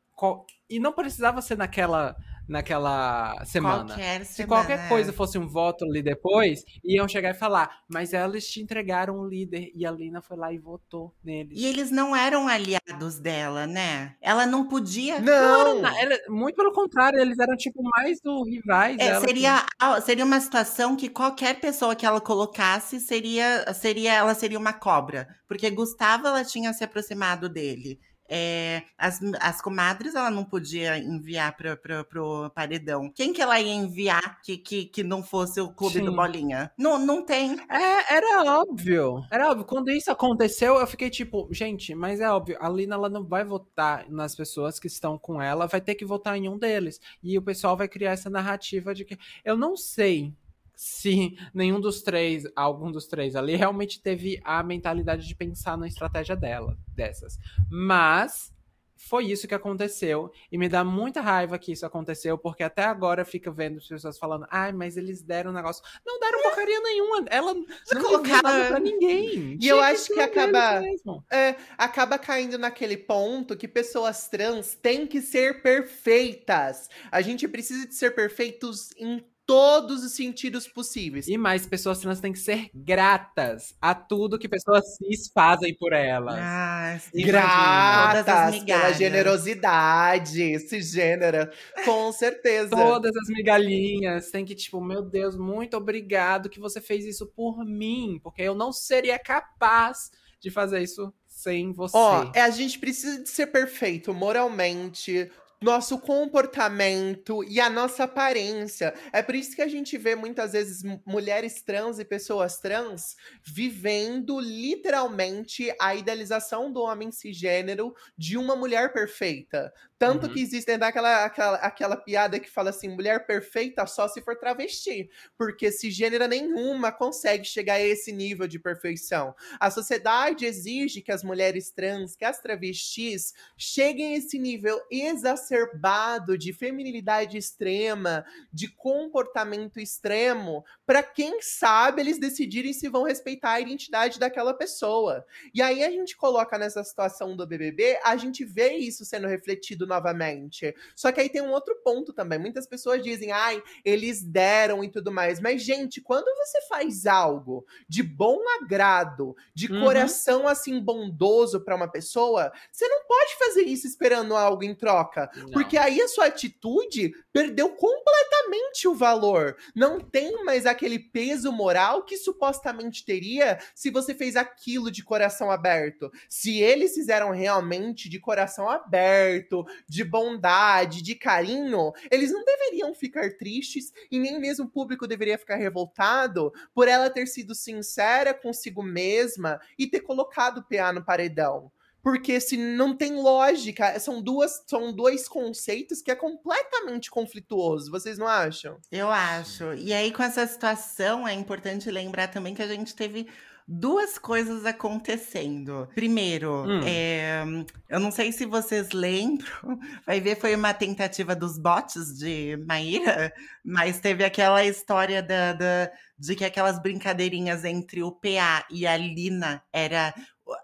E não precisava ser naquela, naquela semana. Qualquer Se semana, qualquer é. coisa fosse um voto ali depois, iam chegar e falar, mas eles te entregaram um líder e a Lina foi lá e votou neles. E eles não eram aliados dela, né? Ela não podia. Não! Ela- muito pelo contrário, eles eram tipo mais do rivais. É, seria, ah, seria uma situação que qualquer pessoa que ela colocasse seria, seria ela seria uma cobra. Porque Gustavo ela tinha se aproximado dele. É, as, as comadres ela não podia enviar para pro paredão. Quem que ela ia enviar que, que, que não fosse o clube do Sim. Bolinha? Não, não tem. É, era óbvio. Era óbvio. Quando isso aconteceu, eu fiquei tipo, gente, mas é óbvio, a Lina ela não vai votar nas pessoas que estão com ela, vai ter que votar em um deles. E o pessoal vai criar essa narrativa de que. Eu não sei se nenhum dos três, algum dos três ali, realmente teve a mentalidade de pensar na estratégia dela, dessas. Mas. Foi isso que aconteceu. E me dá muita raiva que isso aconteceu, porque até agora fica vendo as pessoas falando, ai, mas eles deram um negócio. Não deram porcaria nenhuma. Ela não deu colocaram- nada pra ninguém. E Tinha eu acho que acaba-. É, acaba caindo naquele ponto que pessoas trans têm que ser perfeitas. A gente precisa de ser perfeitos em todos os sentidos possíveis. E mais, pessoas trans têm que ser gratas a tudo que pessoas cis fazem por elas. Ah, sim. Gratas pela generosidade, esse gênero. Com certeza. Todas as migalhinhas tem que, tipo, meu Deus, muito obrigado que você fez isso por mim, porque eu não seria capaz de fazer isso sem você. Ó, é, a gente precisa de ser perfeito moralmente, nosso comportamento e a nossa aparência. É por isso que a gente vê muitas vezes mulheres trans e pessoas trans vivendo literalmente a idealização do homem cisgênero de uma mulher perfeita. Tanto Uhum. que existe daquela aquela, aquela piada que fala assim: mulher perfeita só se for travesti. Porque cisgênera nenhuma consegue chegar a esse nível de perfeição. A sociedade exige que as mulheres trans, que as travestis, cheguem a esse nível exacerbado de feminilidade extrema, de comportamento extremo, para quem sabe eles decidirem se vão respeitar a identidade daquela pessoa. E aí a gente coloca nessa situação do BBB, a gente vê isso sendo refletido novamente. Só que aí tem um outro ponto também. Muitas pessoas dizem, ai, eles deram e tudo mais. Mas, gente, quando você faz algo de bom agrado, de Uhum. coração assim bondoso para uma pessoa, você não pode fazer isso esperando algo em troca. Não. Porque aí a sua atitude perdeu completamente o valor. Não tem mais aquele peso moral que supostamente teria se você fez aquilo de coração aberto. Se eles fizeram realmente de coração aberto, de bondade, de carinho, eles não deveriam ficar tristes e nem mesmo o público deveria ficar revoltado por ela ter sido sincera consigo mesma e ter colocado o PA no paredão. Porque se não tem lógica, são duas, são dois conceitos que é completamente conflituoso, vocês não acham? Eu acho. E aí, com essa situação, é importante lembrar também que a gente teve duas coisas acontecendo. Primeiro, Hum. é, eu não sei se vocês lembram, vai ver, foi uma tentativa dos bots de Maíra, mas teve aquela história da, da- de que aquelas brincadeirinhas entre o PA e a Lina era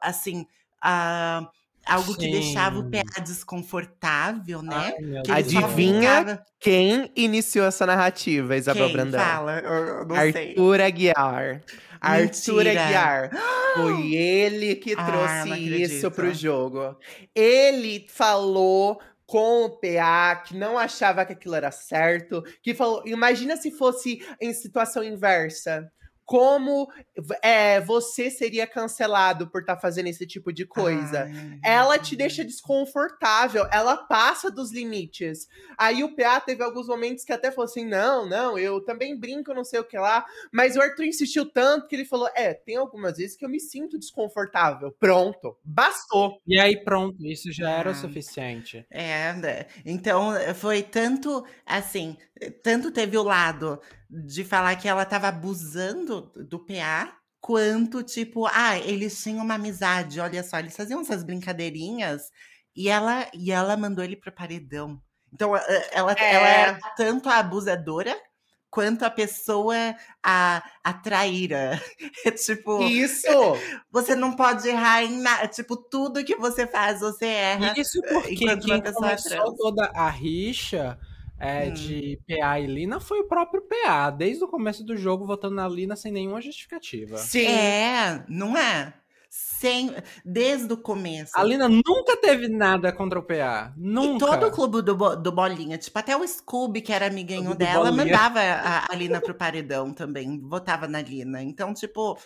assim. ah, algo que Sim. deixava o PA desconfortável, né? Ai, que Adivinha ficava- quem iniciou essa narrativa, Isabel Quem? Brandão? Fala, eu, não sei. Arthur Aguiar. Arthur. Aguiar. Foi ele que Ah, trouxe isso pro jogo. Ele falou com o PA que não achava que aquilo era certo, que falou, imagina se fosse em situação inversa. Como é, você seria cancelado por estar fazendo esse tipo de coisa? Ai, ela te deixa desconfortável, ela passa dos limites. Aí o PA teve alguns momentos que até falou assim: não, não, eu também brinco, não sei o que lá. Mas o Arthur insistiu tanto que ele falou: é, tem algumas vezes que eu me sinto desconfortável. Pronto, bastou. E aí, pronto, isso já era o Ah. suficiente. É, né? então foi tanto assim, tanto teve o lado de falar que ela tava abusando do PA, quanto tipo, ah, eles tinham uma amizade, olha só, eles faziam essas brincadeirinhas e ela e ela mandou ele pro paredão. Então ela, É. ela era tanto a abusadora quanto a pessoa a, a traíra. É tipo, Isso! você não pode errar em nada, tipo, tudo que você faz, você erra. Isso porque quem começou trans. toda a rixa é, Hum. de PA e Lina foi o próprio PA, desde o começo do jogo, votando na Lina sem nenhuma justificativa. Sim. É, não é? Sem, desde o começo. A Lina nunca teve nada contra o PA. E Nunca. todo o clube do, do Bolinha, tipo, até o Scooby, que era amiguinho Clube dela, Bolinha. mandava a, a Lina pro paredão também, votava na Lina. Então, tipo,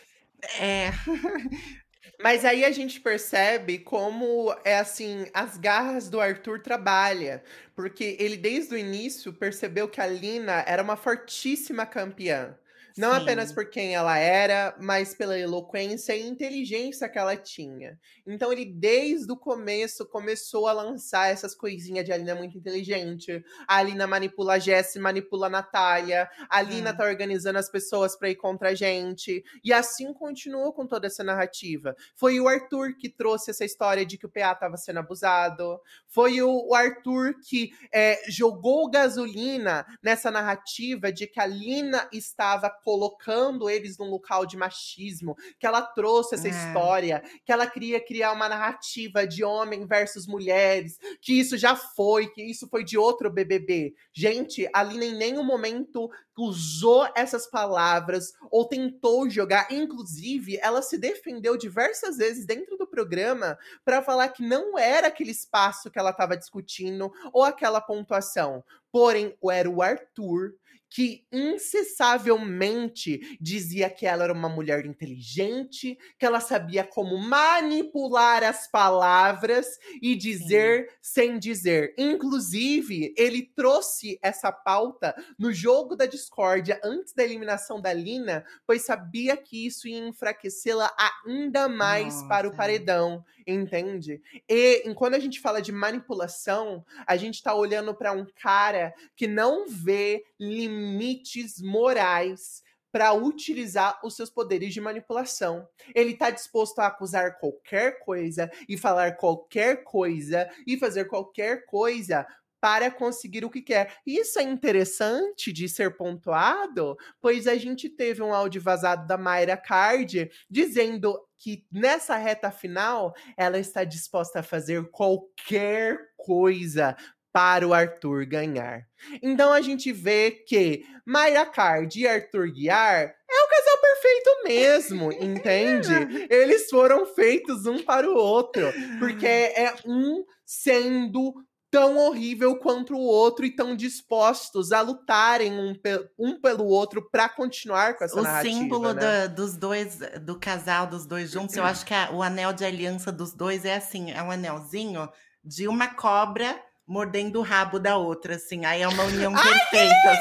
é. Mas aí a gente percebe como é assim, as garras do Arthur trabalha, porque ele desde o início percebeu que a Lina era uma fortíssima campeã. Não Sim. apenas por quem ela era, mas pela eloquência e inteligência que ela tinha. Então ele desde o começo começou a lançar essas coisinhas de a Lina é muito inteligente. A Lina manipula a Jessie, manipula a Natália. A Lina Hum. tá organizando as pessoas pra ir contra a gente. E assim continuou com toda essa narrativa. Foi o Arthur que trouxe essa história de que o PA estava sendo abusado. Foi o, Arthur que é, jogou gasolina nessa narrativa de que a Lina estava colocando eles num local de machismo, que ela trouxe essa É. história, que ela queria criar uma narrativa de homem versus mulheres, que isso já foi, que isso foi de outro BBB. Gente, a Lina em nenhum momento usou essas palavras ou tentou jogar. Inclusive, ela se defendeu diversas vezes dentro do programa para falar que não era aquele espaço que ela estava discutindo ou aquela pontuação. Porém, era o Arthur que incessavelmente dizia que ela era uma mulher inteligente, que ela sabia como manipular as palavras e dizer sem dizer. Inclusive, ele trouxe essa pauta no jogo da discórdia antes da eliminação da Lina, pois sabia que isso ia enfraquecê-la ainda mais para o Nossa. paredão, entende? E quando a gente fala de manipulação, a gente tá olhando para um cara que não vê limites morais para utilizar os seus poderes de manipulação. Ele tá disposto a acusar qualquer coisa e falar qualquer coisa e fazer qualquer coisa para conseguir o que quer. Isso é interessante de ser pontuado, pois a gente teve um áudio vazado da Mayra Card dizendo que nessa reta final ela está disposta a fazer qualquer coisa para o Arthur ganhar. Então a gente vê que Mayra Card e Arthur Guiar é o casal perfeito mesmo, entende? Eles foram feitos um para o outro, porque é um sendo tão horrível quanto o outro e tão dispostos a lutarem um, pe- um pelo outro para continuar com essa O narrativa. símbolo né? da- dos dois, do casal dos dois juntos, eu acho que a- o anel de aliança dos dois é assim, é um anelzinho de uma cobra mordendo o rabo da outra, assim. Aí é uma união perfeita.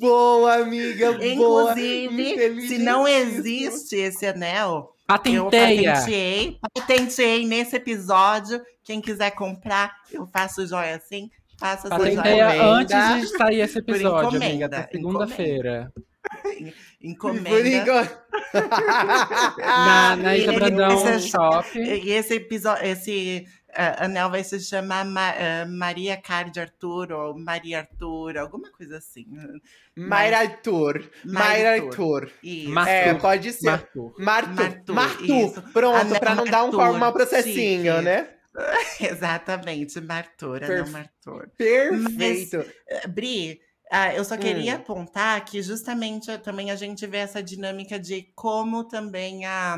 Boa, amiga, boa. Inclusive, se não existe esse anel, eu Patenteia. patenteei, patenteei nesse episódio. Quem quiser comprar, eu faço joia assim. Faço essa joia. Patenteia antes de sair esse Por episódio, amiga. Até segunda-feira. Por Encomenda. enquanto- Na, na Isa Brandão precisa- Shop. E esse episódio, esse a Anel vai se chamar Ma- eh, Maria Card Arthur ou Maria Arthur, alguma coisa assim. Mayra Arthur. Mayra Arthur. Isso. É, pode ser. Marthur. Martu. Martu, Martu. isso. Pronto, pra não dar um Martur, mau processinho, chique. né? Exatamente, Martor, Anel Perfe- Martor. Perfeito. Eh, Bri, ah, eu só queria Hum. apontar que justamente eh, também a gente vê essa dinâmica de como também a,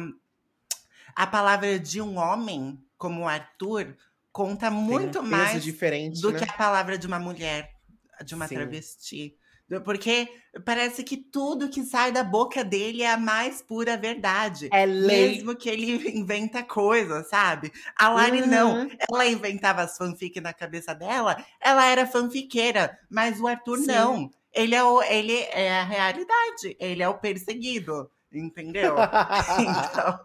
a palavra de um homem, como o Arthur, conta Tem um muito peso mais diferente, do né? que a palavra de uma mulher, de uma Sim. travesti. Porque parece que tudo que sai da boca dele é a mais pura verdade. É lei. Mesmo que ele inventa coisas, sabe? A Lari não. Uhum. Ela inventava as fanfic na cabeça dela, ela era fanfiqueira. Mas o Arthur Sim. não. Ele é, o, ele é a realidade. Ele é o perseguido. Entendeu? então,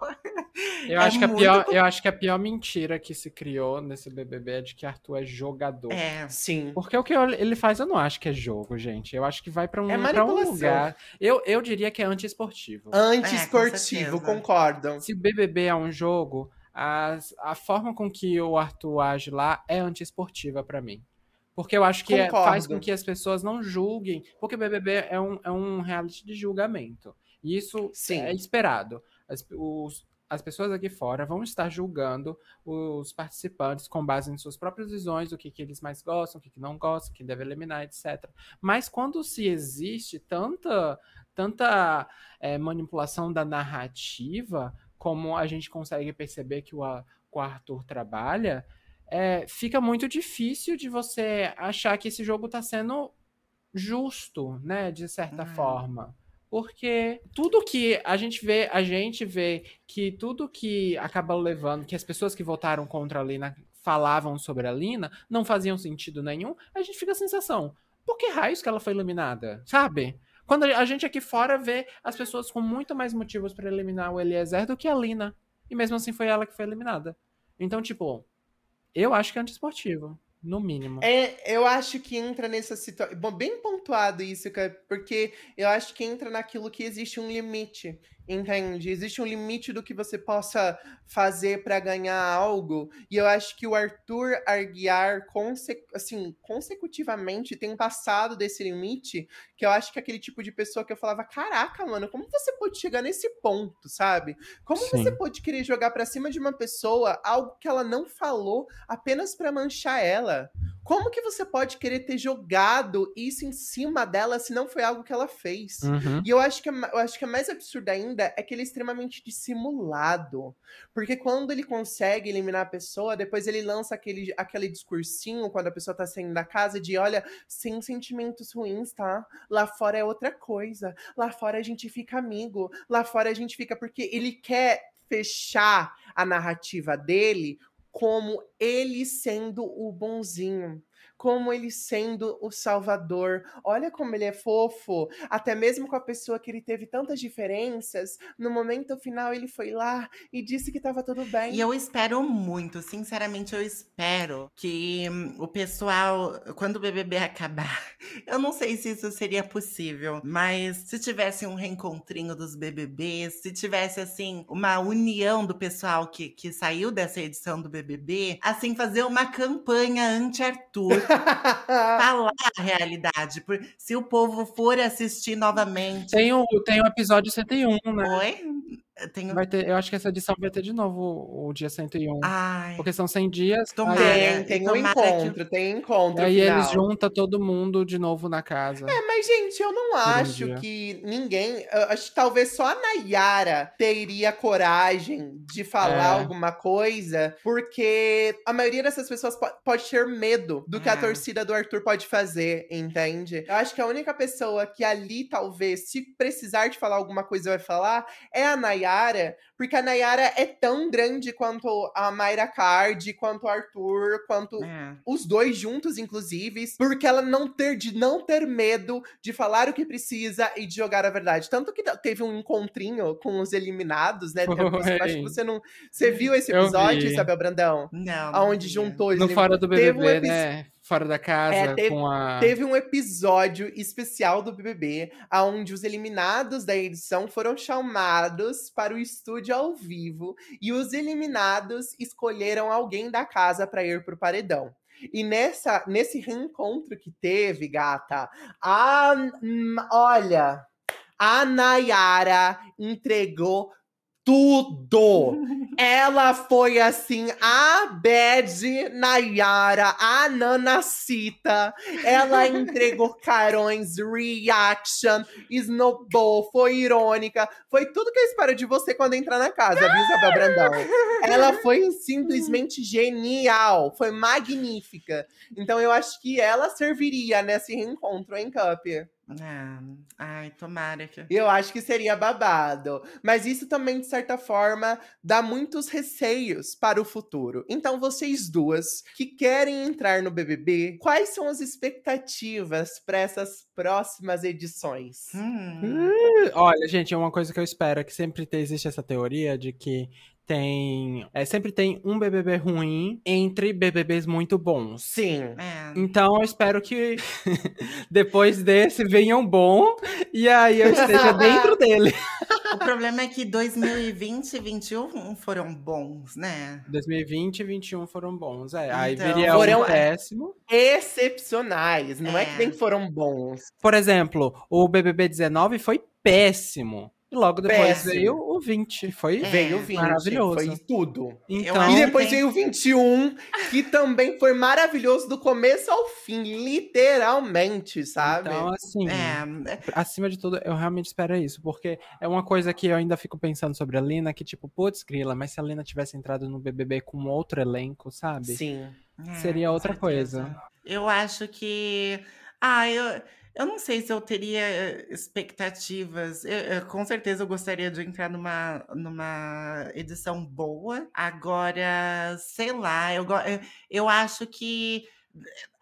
Eu, É acho que a pior, eu acho que a pior mentira que se criou nesse BBB é de que Arthur é jogador. é. Sim. Porque o que ele faz eu não acho que é jogo, gente. Eu acho que vai pra um, É pra um manipulação. lugar. Eu, eu diria que é antiesportivo. Anti-esportivo, É, concordam. Se o BBB é um jogo, as- a forma com que o Arthur age lá é antiesportiva pra mim. Porque eu acho que é- faz com que as pessoas não julguem. Porque o BBB é um, é um reality de julgamento. E isso Sim. é esperado. As, os- as pessoas aqui fora vão estar julgando os participantes com base em suas próprias visões, o que, que eles mais gostam, o que, que não gostam, o que deve eliminar, etc. Mas quando se existe tanta, tanta é, manipulação da narrativa, como a gente consegue perceber que o, o Arthur trabalha, é, fica muito difícil de você achar que esse jogo está sendo justo, né, de certa Uhum. forma. Porque tudo que a gente vê, a gente vê que tudo que acaba levando, que as pessoas que votaram contra a Lina falavam sobre a Lina, não faziam sentido nenhum, a gente fica a sensação, por que raios que ela foi eliminada? Sabe? Quando a gente aqui fora vê as pessoas com muito mais motivos para eliminar o Eliezer do que a Lina. E mesmo assim foi ela que foi eliminada. Então, tipo, eu acho que é antiesportivo, no mínimo. É, eu acho que entra nessa situação. Bem pontuado isso, porque eu acho que entra naquilo que existe um limite, entende? Existe um limite do que você possa fazer pra ganhar algo. E eu acho que o Arthur Arguiar, conse assim, consecutivamente, tem passado desse limite, que eu acho que é aquele tipo de pessoa que eu falava: caraca, mano, como você pode chegar nesse ponto, sabe? Como Sim. você pode querer jogar pra cima de uma pessoa algo que ela não falou apenas pra manchar ela? Como que você pode querer ter jogado isso em cima dela se não foi algo que ela fez? Uhum. E eu acho, que, ma- eu acho que a mais absurda ainda é que ele é extremamente dissimulado. Porque quando ele consegue eliminar a pessoa, depois ele lança aquele, aquele discursinho quando a pessoa tá saindo da casa de olha, sem sentimentos ruins, tá? Lá fora é outra coisa. Lá fora a gente fica amigo. Lá fora a gente fica. Porque ele quer fechar a narrativa dele como ele sendo o bonzinho. Como ele sendo o salvador. Olha como ele é fofo. Até mesmo com a pessoa que ele teve tantas diferenças, no momento final ele foi lá e disse que tava tudo bem. E eu espero muito, sinceramente, eu espero que hum, o pessoal, quando o BBB acabar, eu não sei se isso seria possível, mas se tivesse um reencontrinho dos BBBs, se tivesse, assim, uma união do pessoal que, que saiu dessa edição do BBB, assim, fazer uma campanha anti-Arthur. falar a realidade. Por, se o povo for assistir novamente. Tem o, tem o episódio 101, né? Oi? Tem... Vai ter, eu acho que essa edição vai ter de novo o, o dia 101. Ai. Porque são 100 dias. Tomara. Tem, tem um Tomara que- encontro, tem encontro. Aí final. eles juntam todo mundo de novo na casa. É, mas, gente, eu não acho dia. que ninguém. acho que talvez só a Nayara teria coragem de falar É. alguma coisa, porque a maioria dessas pessoas po- pode ter medo do que a É. torcida do Arthur pode fazer, entende? Eu acho que a única pessoa que ali, talvez, se precisar de falar alguma coisa, vai falar é a Nayara, porque a Nayara é tão grande quanto a Mayra Card, quanto o Arthur, quanto É. os dois juntos, inclusive, porque ela não ter de não ter medo de falar o que precisa e de jogar a verdade. Tanto que teve um encontrinho com os eliminados, né? Foi. acho que você não. Você viu esse episódio, vi. Isabel Brandão? Não. Aonde juntou os No Fora do um BBB, epi- né? Fora da casa, É, teve- com a. Teve um episódio especial do BBB, onde os eliminados da edição foram chamados para o estúdio ao vivo e os eliminados escolheram alguém da casa para ir pro paredão. E nessa, nesse reencontro que teve, gata, a, hum, olha, a Nayara entregou tudo. Ela foi assim, a Bad Nayara, a Nanacita. Ela entregou carões, reaction, snowball, foi irônica. Foi tudo que eu espero de você quando entrar na casa, viu, Isabel Brandão? Ela foi simplesmente genial, foi magnífica. Então eu acho que ela serviria nesse reencontro em Cup. Ah, ai, tomara que. Eu acho que seria babado. Mas isso também, de certa forma, dá muitos receios para o futuro. Então, vocês duas que querem entrar no BBB, quais são as expectativas para essas próximas edições? Hum. Olha, gente, é uma coisa que eu espero é que sempre te- existe essa teoria de que tem. É, sempre tem um BBB ruim entre BBBs muito bons. Sim. É. Então eu espero que depois desse venha um bom e aí eu esteja dentro dele. O problema é que 2020 e 2021 foram bons, né? 2020 e 2021 foram bons. É, aí Então- viria Foram- um péssimo. Excepcionais, não é. É. que nem foram bons. Por exemplo, o BBB 19 foi péssimo. E logo depois Péssimo. veio o 20. Foi É, Veio 20, maravilhoso. foi tudo. Então, E depois tem- veio o 21, que também foi maravilhoso do começo ao fim, literalmente, sabe? então assim, É, acima de tudo, eu realmente espero isso, porque é uma coisa que eu ainda fico pensando sobre a Lina, que tipo, putz, grila, mas se a Lina tivesse entrado no BBB com outro elenco, sabe? Sim. é, Seria com outra certeza. coisa. Eu acho que. Ah, eu, eu não sei se eu teria eh, expectativas. Eu- eu- com certeza eu gostaria de entrar numa, numa edição boa. Agora, sei lá, eu, go- eu, acho que,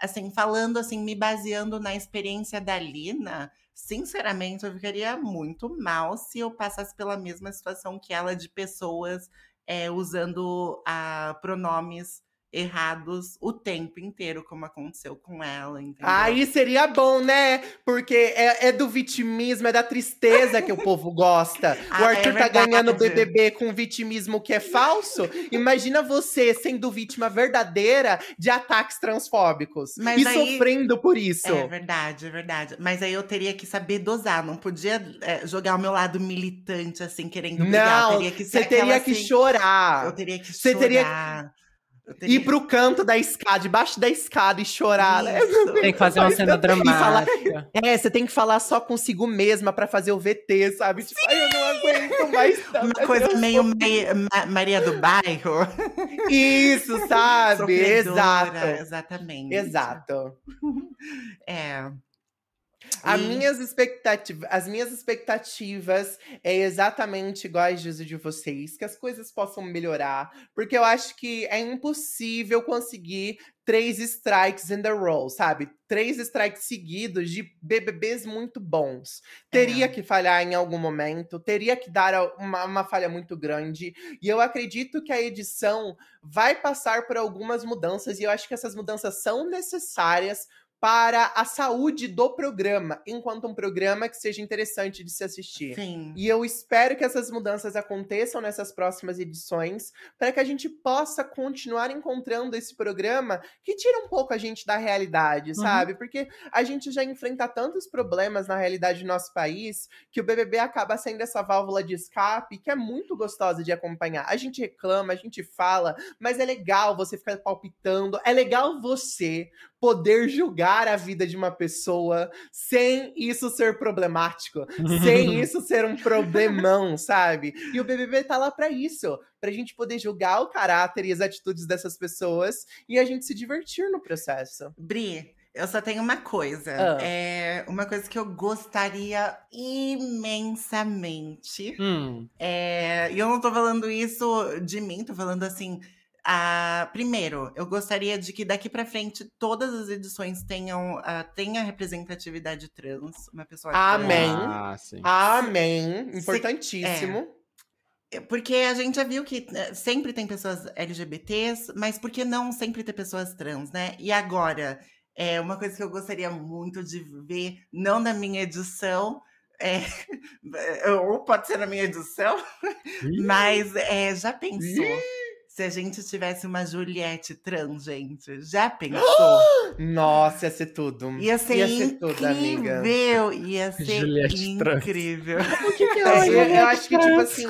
assim, falando assim, me baseando na experiência da Lina. Sinceramente, eu ficaria muito mal se eu passasse pela mesma situação que ela de pessoas eh, usando ah, pronomes errados o tempo inteiro, como aconteceu com ela, entendeu? Aí seria bom, né? Porque é, é do vitimismo, é da tristeza que o povo gosta. Ah, o Arthur é tá ganhando o. BBB com vitimismo que é falso. Imagina você sendo vítima verdadeira de ataques transfóbicos Mas e aí- sofrendo por isso. É verdade, é verdade. Mas aí eu teria que saber dosar, não podia é, jogar o meu lado militante, assim, querendo brigar. Não, teria que você teria aquela, que assim, chorar. Eu teria que Você chorar. teria teria Ir pro canto da escada, debaixo da escada e chorar. né? Tem que fazer uma cena falar- dramática. É, você tem que falar só consigo mesma pra fazer o VT, sabe? Tipo, ai, eu não aguento mais. Uma coisa meio transfobia." Ma- Ma- Maria do Bairro. Isso, sabe? Exato. Exatamente. Exato. É. As E- minhas, expectativas, as minhas expectativas é exatamente iguais de de vocês, que as coisas possam melhorar, porque eu acho que é impossível conseguir três strikes in the row, sabe? Três strikes seguidos de BBBs muito bons. Teria É. que falhar em algum momento, teria que dar uma, uma falha muito grande, e eu acredito que a edição vai passar por algumas mudanças, e eu acho que essas mudanças são necessárias para a saúde do programa, enquanto um programa que seja interessante de se assistir. Sim. E eu espero que essas mudanças aconteçam nessas próximas edições, para que a gente possa continuar encontrando esse programa que tira um pouco a gente da realidade, sabe? Porque a gente já enfrenta tantos problemas na realidade do nosso país que o BBB acaba sendo essa válvula de escape que é muito gostosa de acompanhar. A gente reclama, a gente fala, mas é legal você ficar palpitando, é legal você poder julgar a vida de uma pessoa sem isso ser problemático, sem isso ser um problemão, sabe? E o BBB tá lá pra isso, pra gente poder julgar o caráter e as atitudes dessas pessoas e a gente se divertir no processo. Bri, eu só tenho uma coisa. Ah. É uma coisa que eu gostaria imensamente. Hum, É, e eu não tô falando isso de mim, tô falando assim. Ah, primeiro, eu gostaria de que daqui pra frente todas as edições tenham ah, tenha representatividade trans, uma pessoa Amém. trans. Ah, sim. Amém. Importantíssimo. É, Porque a gente já viu que eh, sempre tem pessoas LGBTs, mas por que não sempre ter pessoas trans, né? E agora, É uma coisa que eu gostaria muito de ver, não na minha edição, é, ou pode ser na minha edição, mas é, já pensou? Se a gente tivesse uma Juliette trans, gente, já pensou? Nossa, ia ser tudo. Ia ser, ia ser tudo, amiga. incrível, ia ser Juliette trans. incrível. Eu, eu acho que, tipo assim,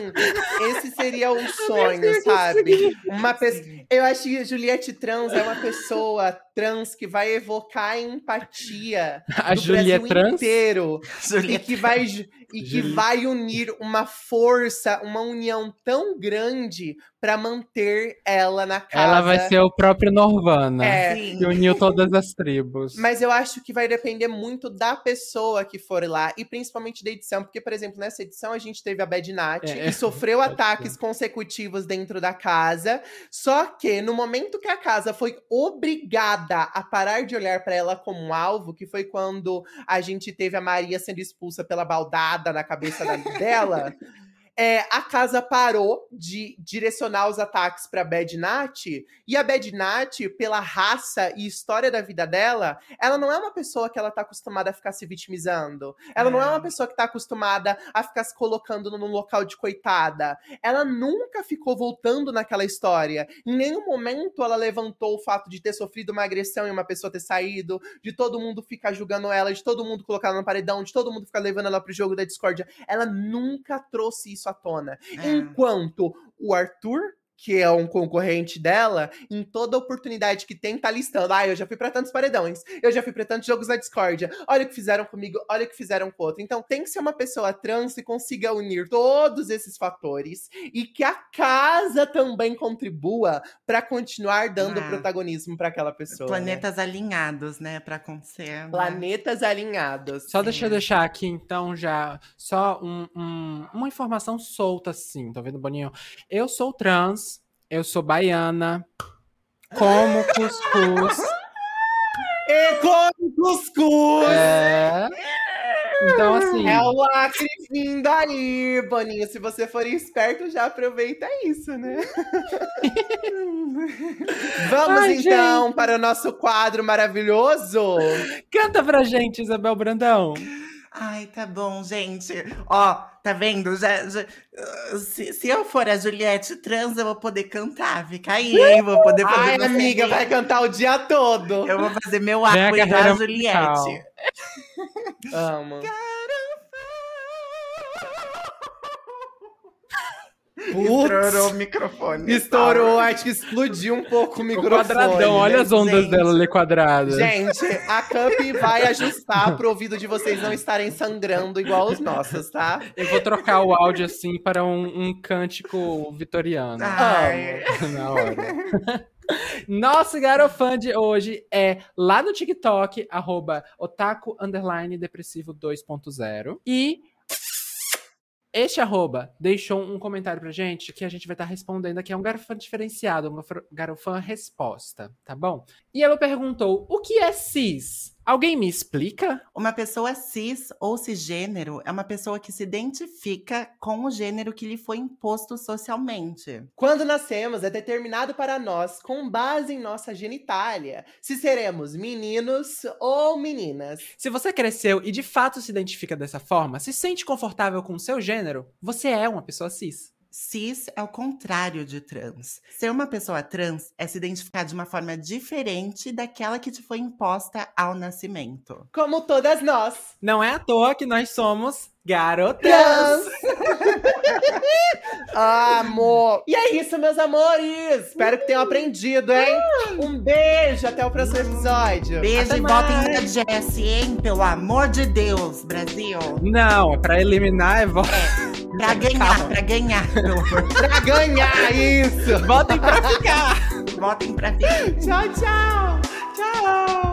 esse seria o sonho, sabe? Uma pessoa. Eu acho que Juliette Trans é uma pessoa trans que vai evocar a empatia A do Julia Brasil trans? inteiro. E Juliette que vai, e que vai unir uma força, uma união tão grande pra manter ela na casa. Ela vai ser o próprio Norvana. É. Que uniu todas as tribos. Mas eu acho que vai depender muito da pessoa que for lá e principalmente da edição, porque, por exemplo, nessa edição a gente teve a Bad Nat É, e sofreu pode ataques consecutivos dentro da casa. Só que no momento que a casa foi obrigada a parar de olhar pra ela como um alvo, que foi quando a gente teve a Maria sendo expulsa pela baldada na cabeça dela. é, a casa parou de direcionar os ataques pra Bad Nat, e a Bad Nat, pela raça e história da vida dela, ela não é uma pessoa que ela tá acostumada a ficar se vitimizando. Ela não é uma É. pessoa que tá acostumada a ficar se colocando num local de coitada. Ela nunca ficou voltando naquela história. Em nenhum momento ela levantou o fato de ter sofrido uma agressão e uma pessoa ter saído, de todo mundo ficar julgando ela, de todo mundo colocar ela no paredão, de todo mundo ficar levando ela pro jogo da discórdia. Ela nunca trouxe isso à tona. É. Enquanto o Arthur, que é um concorrente dela, em toda oportunidade que tem, tá listando. Ah, eu já fui pra tantos paredões, eu já fui pra tantos jogos na discórdia. Olha o que fizeram comigo, olha o que fizeram com o outro. Então tem que ser uma pessoa trans que consiga unir todos esses fatores e que a casa também contribua pra continuar dando Ah. protagonismo pra aquela pessoa. né? Planetas alinhados, né, pra acontecer. né? Planetas alinhados. Só deixa eu deixar aqui, então, já só um- um- uma informação solta, assim. Tá vendo, Boninho? Eu sou trans, eu sou baiana, como cuscuz. E come cuscuz! É. Então, assim. É o lacre vindo aí, Boninho. Se você for esperto, já aproveita isso, né? Vamos Ai, então gente. para o nosso quadro maravilhoso. Canta pra gente, Isabel Brandão. Ai, tá bom, gente. Ó, tá vendo? Já, já- uh, se, se eu for a Juliette trans, eu vou poder cantar. Fica aí, hein? Vou poder fazer Ai, amiga, vai cantar o dia todo. Eu vou fazer meu arco igual carreira a Juliette. Amo. Estourou o microfone. estourou, acho que explodiu um pouco o O microfone. quadradão, olha as ondas gente. dela ali quadradas. Gente, a Cup vai ajustar pro ouvido de vocês não estarem sangrando igual os nossos, tá? Eu vou trocar o áudio assim para um, um cântico vitoriano. Ai. Na hora. Nosso garofã de hoje é lá no TikTok, arroba otaku underline depressivo 2.0. E este arroba deixou um comentário pra gente que a gente vai estar respondendo aqui. É um garofã diferenciado, um garofã resposta, tá bom? E ela perguntou: o que é cis? Alguém me explica? Uma pessoa cis ou cisgênero é uma pessoa que se identifica com o gênero que lhe foi imposto socialmente. Quando nascemos, é determinado para nós, com base em nossa genitália, se seremos meninos ou meninas. Se você cresceu e de fato se identifica dessa forma, se sente confortável com o seu gênero, você é uma pessoa cis. Cis é o contrário de trans. Ser uma pessoa trans é se identificar de uma forma diferente daquela que te foi imposta ao nascimento. Como todas nós. Não é à toa que nós somos garotas. Amor! E é isso, meus amores! Espero que tenham aprendido, hein? Um beijo, até o próximo episódio. Beijo Até e votem mais. na Jess, hein? Pelo amor de Deus, Brasil. Não, é pra eliminar é vo- Pra ganhar, pra ganhar. pelo amor. Pra ganhar isso! Votem pra ficar. Votem pra ficar. Tchau, tchau! Tchau!